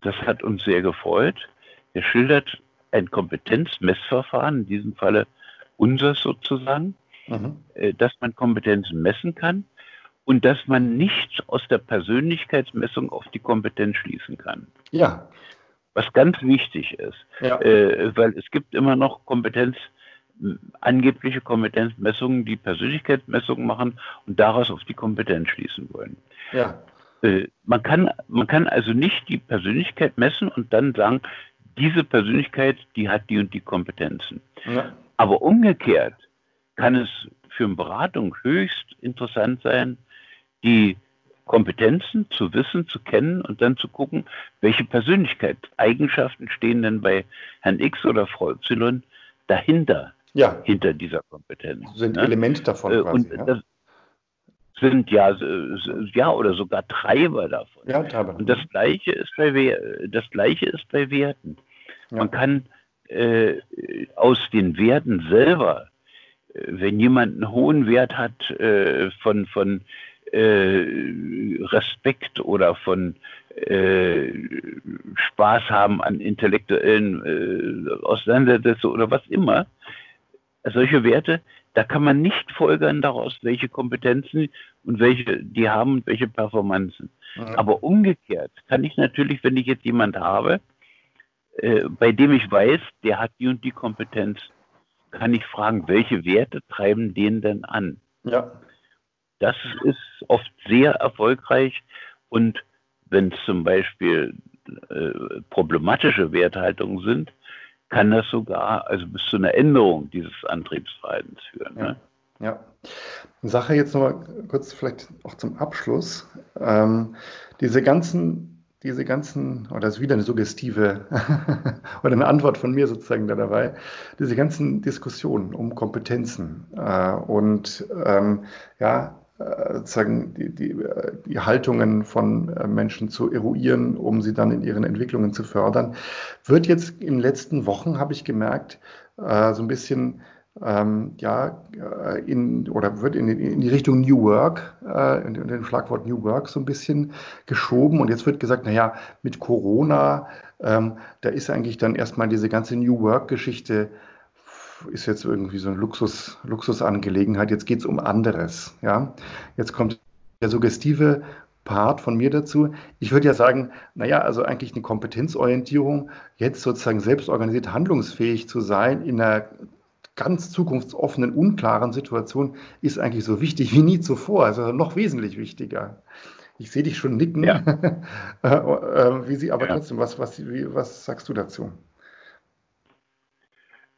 das hat uns sehr gefreut, der schildert ein Kompetenzmessverfahren, in diesem Falle unseres sozusagen, mhm. dass man Kompetenzen messen kann und dass man nichts aus der Persönlichkeitsmessung auf die Kompetenz schließen kann. Ja. Was ganz wichtig ist, ja. äh, weil es gibt immer noch Kompetenz, angebliche Kompetenzmessungen, die Persönlichkeitsmessungen machen und daraus auf die Kompetenz schließen wollen. Ja. Äh, man, kann, man kann also nicht die Persönlichkeit messen und dann sagen, diese Persönlichkeit, die hat die und die Kompetenzen. Ja. Aber umgekehrt kann es für eine Beratung höchst interessant sein, die Kompetenzen zu wissen, zu kennen und dann zu gucken, welche Persönlichkeitseigenschaften stehen denn bei Herrn X oder Frau Y dahinter, ja. hinter dieser Kompetenz. Sind ne? Elemente davon äh, quasi, und ja? das sind ja, ja oder sogar Treiber davon. Ja, Treiber. Und das Gleiche ist bei, das Gleiche ist bei Werten. Ja. Man kann äh, aus den Werten selber, äh, wenn jemand einen hohen Wert hat äh, von, von äh, Respekt oder von äh, Spaß haben an intellektuellen äh, Auseinandersetzungen oder was immer. Solche Werte, da kann man nicht folgern daraus, welche Kompetenzen und welche die haben und welche Performanzen. Ja. Aber umgekehrt kann ich natürlich, wenn ich jetzt jemand habe, äh, bei dem ich weiß, der hat die und die Kompetenz, kann ich fragen, welche Werte treiben den denn an? Ja. Das ist oft sehr erfolgreich und wenn es zum Beispiel äh, problematische Werthaltungen sind, kann das sogar also bis zu einer Änderung dieses Antriebsverhaltens führen. Ja. Ne? ja. Sache jetzt noch mal kurz vielleicht auch zum Abschluss. Ähm, diese ganzen diese ganzen, oder das ist wieder eine suggestive [laughs] oder eine Antwort von mir sozusagen da dabei, diese ganzen Diskussionen um Kompetenzen äh, und ähm, ja, sozusagen die, die, die Haltungen von äh, Menschen zu eruieren, um sie dann in ihren Entwicklungen zu fördern, wird jetzt in den letzten Wochen, habe ich gemerkt, äh, so ein bisschen ähm, ja, äh, in, oder wird in, in, die Richtung New Work, äh, in, in den Schlagwort New Work so ein bisschen geschoben. Und jetzt wird gesagt, naja, mit Corona, ähm, da ist eigentlich dann erstmal diese ganze New Work-Geschichte ist jetzt irgendwie so eine Luxus, Luxusangelegenheit. Jetzt geht es um anderes. Ja? Jetzt kommt der suggestive Part von mir dazu. Ich würde ja sagen, naja, also eigentlich eine Kompetenzorientierung, jetzt sozusagen selbstorganisiert handlungsfähig zu sein in einer ganz zukunftsoffenen, unklaren Situation ist eigentlich so wichtig wie nie zuvor, also noch wesentlich wichtiger. Ich sehe dich schon nicken, ja. [laughs] Äh, äh, wie sie, aber ja. trotzdem, was, was, wie, was sagst du dazu?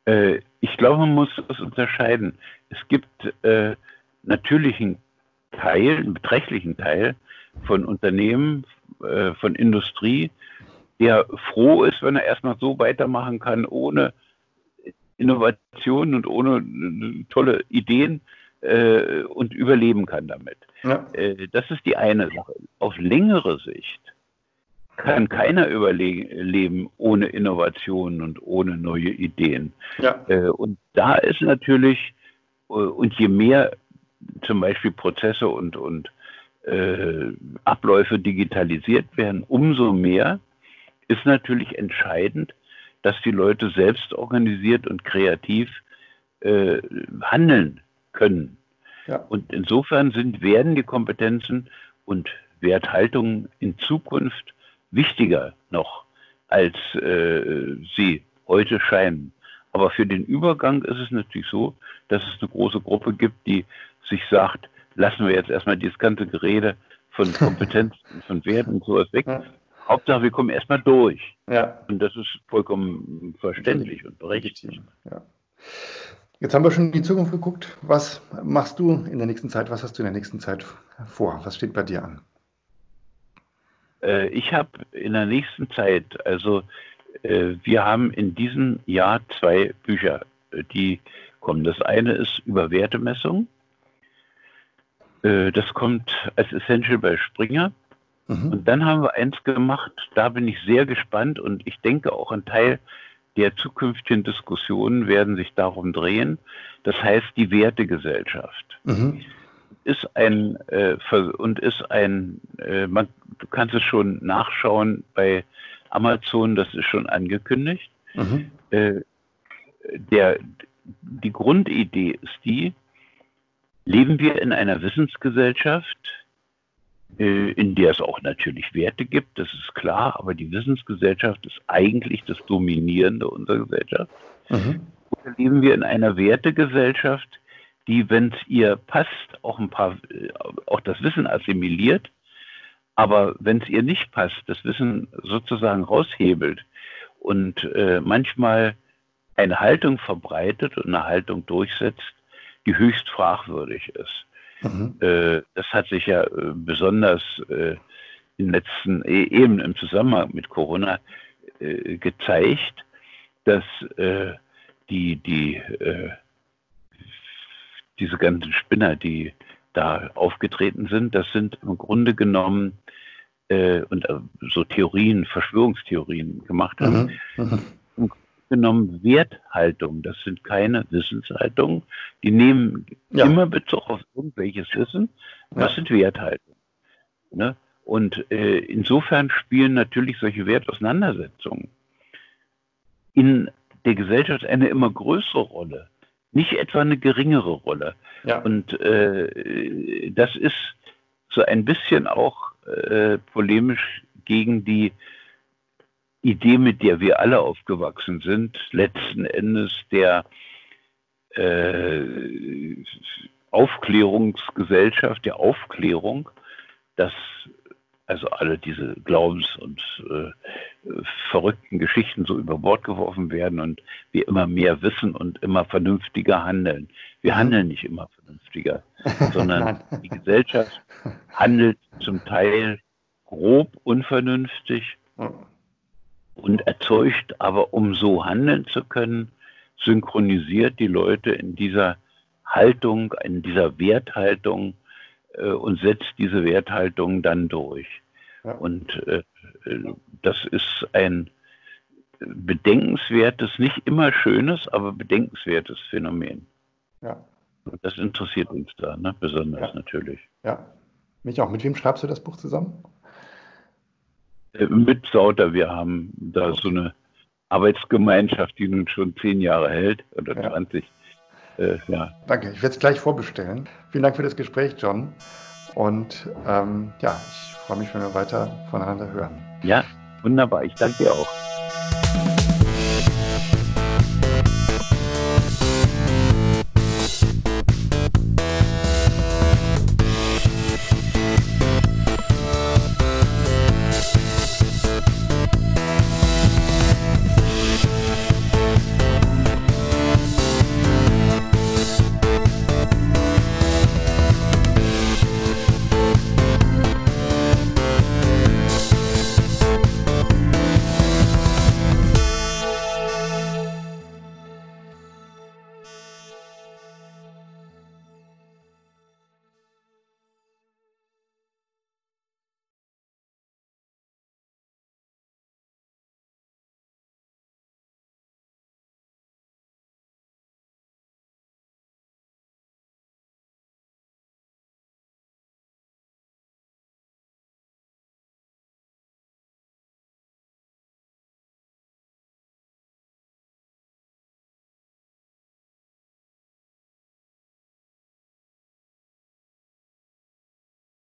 Äh, ich glaube, man muss es unterscheiden. Es gibt äh, natürlich einen Teil, einen beträchtlichen Teil von Unternehmen, äh, von Industrie, der froh ist, wenn er erstmal so weitermachen kann, ohne Innovationen und ohne äh, tolle Ideen äh, und überleben kann damit. Ja. Äh, das ist die eine Sache. Auf längere Sicht kann keiner überleben ohne Innovationen und ohne neue Ideen. Ja. Äh, und da ist natürlich, äh, und je mehr zum Beispiel Prozesse und, und äh, Abläufe digitalisiert werden, umso mehr ist natürlich entscheidend, dass die Leute selbst organisiert und kreativ äh, handeln können. Ja. Und insofern sind, werden die Kompetenzen und Werthaltungen in Zukunft wichtiger noch, als äh, sie heute scheinen. Aber für den Übergang ist es natürlich so, dass es eine große Gruppe gibt, die sich sagt, lassen wir jetzt erstmal dieses ganze Gerede von [laughs] Kompetenzen, von Werten und sowas weg. Hauptsache, wir kommen erstmal durch. Ja. Und das ist vollkommen verständlich und berechtigt. Ja. Jetzt haben wir schon in die Zukunft geguckt. Was machst du in der nächsten Zeit? Was hast du in der nächsten Zeit vor? Was steht bei dir an? Äh, ich habe in der nächsten Zeit, also äh, wir haben in diesem Jahr zwei Bücher, äh, die kommen. Das eine ist über Wertemessung. Das kommt als Essential bei Springer. Mhm. Und dann haben wir eins gemacht, da bin ich sehr gespannt und ich denke auch ein Teil der zukünftigen Diskussionen werden sich darum drehen. Das heißt die Wertegesellschaft. Mhm ist ein äh, und ist ein, äh, man, du kannst es schon nachschauen bei Amazon, das ist schon angekündigt. Mhm. Äh, der, die Grundidee ist die, leben wir in einer Wissensgesellschaft, äh, in der es auch natürlich Werte gibt, das ist klar, aber die Wissensgesellschaft ist eigentlich das Dominierende unserer Gesellschaft. Mhm. Oder leben wir in einer Wertegesellschaft, die, wenn es ihr passt, auch ein paar, äh, auch das Wissen assimiliert, aber wenn es ihr nicht passt, das Wissen sozusagen raushebelt und äh, manchmal eine Haltung verbreitet und eine Haltung durchsetzt, die höchst fragwürdig ist. Mhm. Äh, das hat sich ja äh, besonders äh, in letzten, e, eben im Zusammenhang mit Corona äh, gezeigt, dass die, die diese ganzen Spinner, die da aufgetreten sind, das sind im Grunde genommen äh, und äh, so Theorien, Verschwörungstheorien gemacht haben. Mhm. Mhm. genommen Werthaltung. Das sind keine Wissenshaltungen. Die nehmen ja. immer Bezug auf irgendwelches Wissen. Das ja. sind Werthaltungen. Ne? Und äh, insofern spielen natürlich solche Wertauseinandersetzungen in der Gesellschaft eine immer größere Rolle, nicht etwa eine geringere Rolle. Ja. Und äh, das ist so ein bisschen auch äh, polemisch gegen die Idee, mit der wir alle aufgewachsen sind, letzten Endes der äh, Aufklärungsgesellschaft, der Aufklärung, dass also alle diese Glaubens- und äh, verrückten Geschichten so über Bord geworfen werden und wir immer mehr wissen und immer vernünftiger handeln. Wir mhm. handeln nicht immer vernünftiger, [laughs] sondern die Gesellschaft handelt zum Teil grob unvernünftig und erzeugt aber, um so handeln zu können, synchronisiert die Leute in dieser Haltung, in dieser Werthaltung äh, und setzt diese Werthaltung dann durch. Ja. Und äh, das ist ein bedenkenswertes, nicht immer schönes, aber bedenkenswertes Phänomen. Ja. Und das interessiert uns da, ne? besonders ja. natürlich. Ja. Mich auch. Mit wem schreibst du das Buch zusammen? Äh, mit Sauter. Wir haben da so eine Arbeitsgemeinschaft, die nun schon zehn Jahre hält oder ja. 20. Äh, ja. Danke. Ich werde es gleich vorbestellen. Vielen Dank für das Gespräch, John. Und ähm, ja, ich freue mich, wenn wir weiter voneinander hören. Ja, wunderbar. Ich danke dir auch.